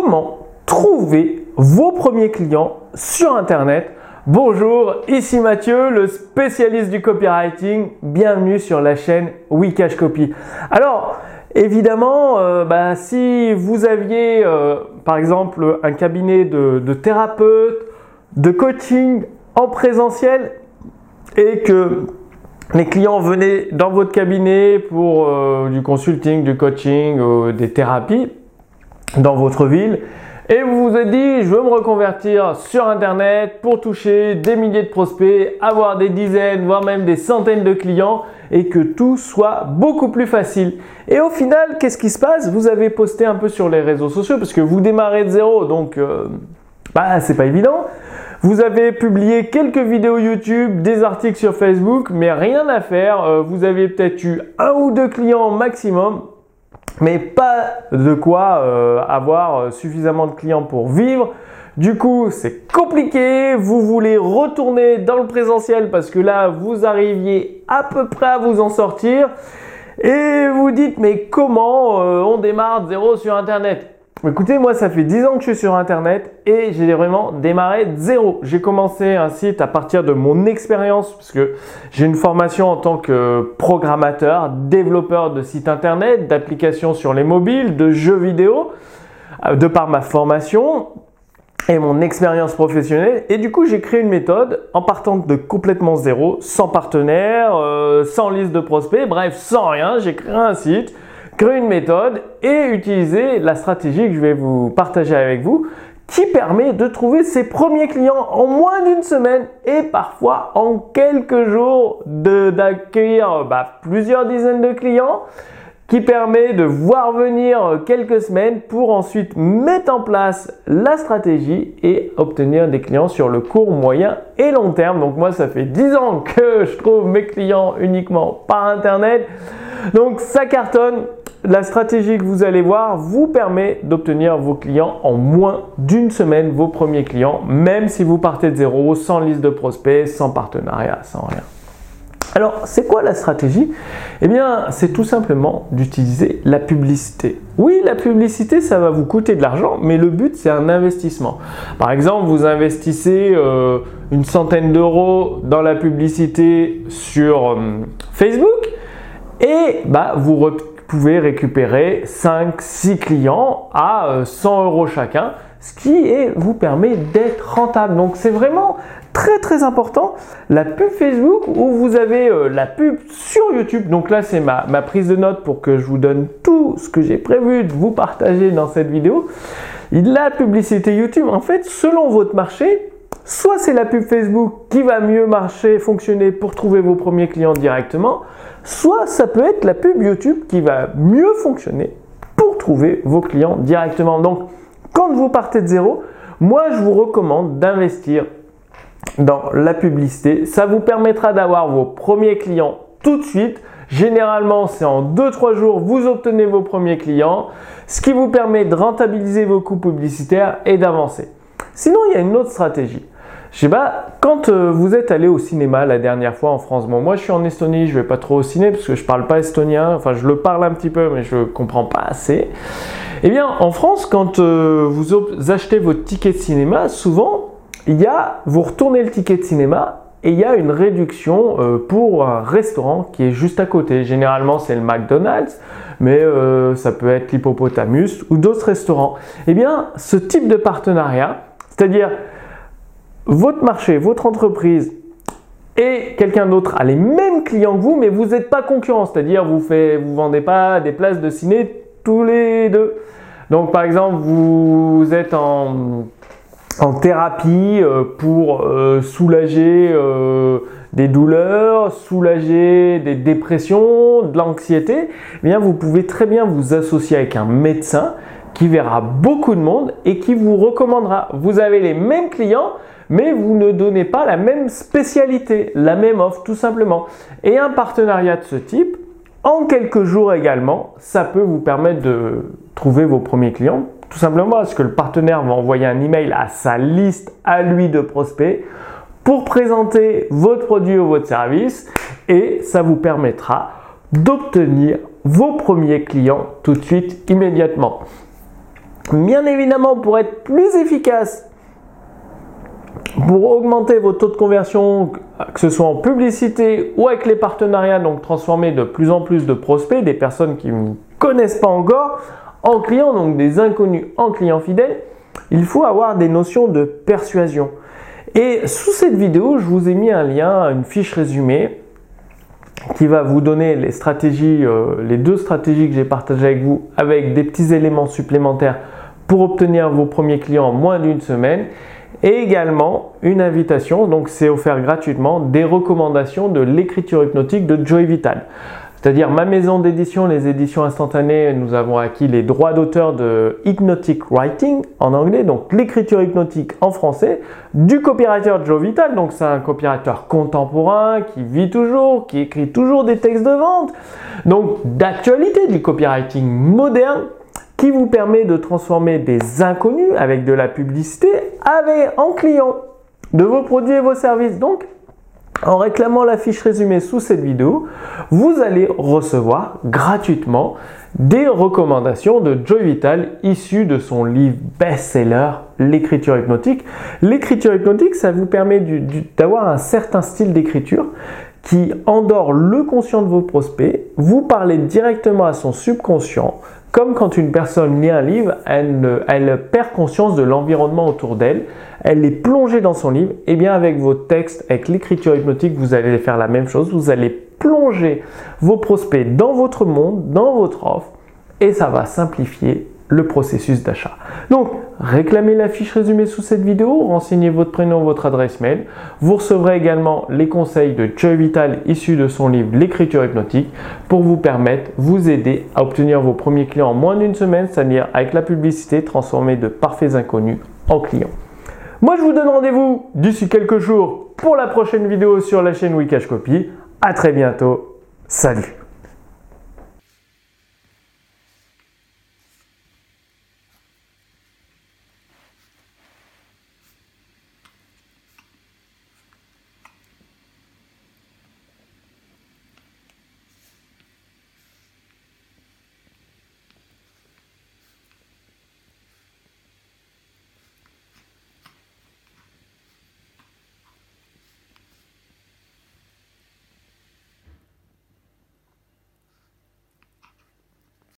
comment trouver vos premiers clients sur Internet. Bonjour, ici Mathieu, le spécialiste du copywriting. Bienvenue sur la chaîne Wikash Copy. Alors, évidemment, euh, bah, si vous aviez euh, par exemple un cabinet de, de thérapeute, de coaching en présentiel et que les clients venaient dans votre cabinet pour euh, du consulting, du coaching, des thérapies dans votre ville et vous vous êtes dit je veux me reconvertir sur internet pour toucher des milliers de prospects, avoir des dizaines voire même des centaines de clients et que tout soit beaucoup plus facile. Et au final, qu'est-ce qui se passe? Vous avez posté un peu sur les réseaux sociaux parce que vous démarrez de zéro donc euh, bah c'est pas évident. Vous avez publié quelques vidéos YouTube, des articles sur Facebook, mais rien à faire. Euh, vous avez peut-être eu un ou deux clients maximum, mais pas de quoi euh, avoir suffisamment de clients pour vivre. Du coup, c'est compliqué. Vous voulez retourner dans le présentiel parce que là, vous arriviez à peu près à vous en sortir. Et vous dites, mais comment euh, on démarre de zéro sur Internet? Écoutez, moi, ça fait 10 ans que je suis sur Internet et j'ai vraiment démarré de zéro. J'ai commencé un site à partir de mon expérience parce que j'ai une formation en tant que programmateur, développeur de sites Internet, d'applications sur les mobiles, de jeux vidéo, euh, de par ma formation et mon expérience professionnelle. Et du coup, j'ai créé une méthode en partant de complètement zéro, sans partenaire, euh, sans liste de prospects, bref, sans rien. J'ai créé un site créer une méthode et utiliser la stratégie que je vais vous partager avec vous qui permet de trouver ses premiers clients en moins d'une semaine et parfois en quelques jours d'accueillir bah, plusieurs dizaines de clients qui permet de voir venir quelques semaines pour ensuite mettre en place la stratégie et obtenir des clients sur le court, moyen et long terme. Donc moi, ça fait 10 ans que je trouve mes clients uniquement par Internet. Donc ça cartonne la stratégie que vous allez voir vous permet d'obtenir vos clients en moins d'une semaine, vos premiers clients, même si vous partez de zéro, sans liste de prospects, sans partenariat, sans rien. Alors, c'est quoi la stratégie? Eh bien, c'est tout simplement d'utiliser la publicité. Oui, la publicité, ça va vous coûter de l'argent, mais le but, c'est un investissement. Par exemple, vous investissez euh, une centaine d'euros dans la publicité sur euh, Facebook et bah, vous pouvez récupérer 5-6 clients à 100 euh, euros chacun, ce qui vous permet d'être rentable. Donc c'est vraiment très très important la pub Facebook où vous avez euh, la pub sur YouTube. Donc là c'est ma, ma prise de notes pour que je vous donne tout ce que j'ai prévu de vous partager dans cette vidéo. La publicité YouTube, en fait, selon votre marché, soit c'est la pub Facebook qui va mieux marcher, fonctionner pour trouver vos premiers clients directement, soit ça peut être la pub YouTube qui va mieux fonctionner pour trouver vos clients directement. Donc, quand vous partez de zéro, moi je vous recommande d'investir dans la publicité. Ça vous permettra d'avoir vos premiers clients tout de suite. Généralement, c'est en 2-3 jours, vous obtenez vos premiers clients, ce qui vous permet de rentabiliser vos coûts publicitaires et d'avancer. Sinon, il y a une autre stratégie. Je sais pas, quand euh, vous êtes allé au cinéma la dernière fois en France, bon, moi je suis en Estonie, je vais pas trop au ciné parce que je parle pas estonien, enfin je le parle un petit peu, mais je comprends pas assez. Eh bien, en France, quand euh, vous achetez votre ticket de cinéma, souvent, il y a, vous retournez le ticket de cinéma et il y a une réduction euh, pour un restaurant qui est juste à côté. Généralement, c'est le McDonald's, mais ça peut être l'Hippopotamus ou d'autres restaurants. Eh bien, ce type de partenariat, c'est-à-dire votre marché, votre entreprise et quelqu'un d'autre a les mêmes clients que vous, mais vous n'êtes pas concurrent, c'est-à-dire vous ne vous vendez pas des places de ciné tous les deux. Donc par exemple, vous êtes en, thérapie euh, pour euh, soulager euh, des douleurs, soulager des dépressions, de l'anxiété, eh bien vous pouvez très bien vous associer avec un médecin qui verra beaucoup de monde et qui vous recommandera. Vous avez les mêmes clients, mais vous ne donnez pas la même spécialité, la même offre tout simplement. Et un partenariat de ce type, en quelques jours également, ça peut vous permettre de trouver vos premiers clients, tout simplement parce que le partenaire va envoyer un email à sa liste à lui de prospects pour présenter votre produit ou votre service et ça vous permettra d'obtenir vos premiers clients tout de suite, immédiatement. Bien évidemment, pour être plus efficace, pour augmenter vos taux de conversion, que ce soit en publicité ou avec les partenariats, donc transformer de plus en plus de prospects, des personnes qui ne connaissent pas encore, en clients, donc des inconnus en clients fidèles, il faut avoir des notions de persuasion. Et sous cette vidéo, je vous ai mis un lien, une fiche résumée qui va vous donner les stratégies, euh, les deux stratégies que j'ai partagées avec vous, avec des petits éléments supplémentaires pour obtenir vos premiers clients en moins d'une semaine. Et également une invitation, donc c'est offert gratuitement, des recommandations de l'écriture hypnotique de Joy Vital. C'est-à-dire ma maison d'édition, les éditions instantanées, nous avons acquis les droits d'auteur de Hypnotic Writing en anglais, donc l'écriture hypnotique en français, du copywriter Joe Vital, donc c'est un copywriter contemporain qui vit toujours, qui écrit toujours des textes de vente, donc d'actualité du copywriting moderne qui vous permet de transformer des inconnus avec de la publicité avec, en clients de vos produits et vos services. Donc en réclamant la fiche résumée sous cette vidéo, vous allez recevoir gratuitement des recommandations de Joy Vital issues de son livre best-seller L'écriture hypnotique. L'écriture hypnotique, ça vous permet d'avoir un certain style d'écriture qui endort le conscient de vos prospects, vous parlez directement à son subconscient, comme quand une personne lit un livre, elle, perd conscience de l'environnement autour d'elle, elle est plongée dans son livre, et bien avec vos textes, avec l'écriture hypnotique, vous allez faire la même chose, vous allez plonger vos prospects dans votre monde, dans votre offre, et ça va simplifier le processus d'achat. Donc, réclamez la fiche résumée sous cette vidéo, renseignez votre prénom, votre adresse mail. Vous recevrez également les conseils de Joy Vital issus de son livre L'écriture hypnotique pour vous permettre, vous aider à obtenir vos premiers clients en moins d'une semaine, c'est-à-dire avec la publicité transformée de parfaits inconnus en clients. Moi, je vous donne rendez-vous d'ici quelques jours pour la prochaine vidéo sur la chaîne Wikash Copy. À très bientôt. Salut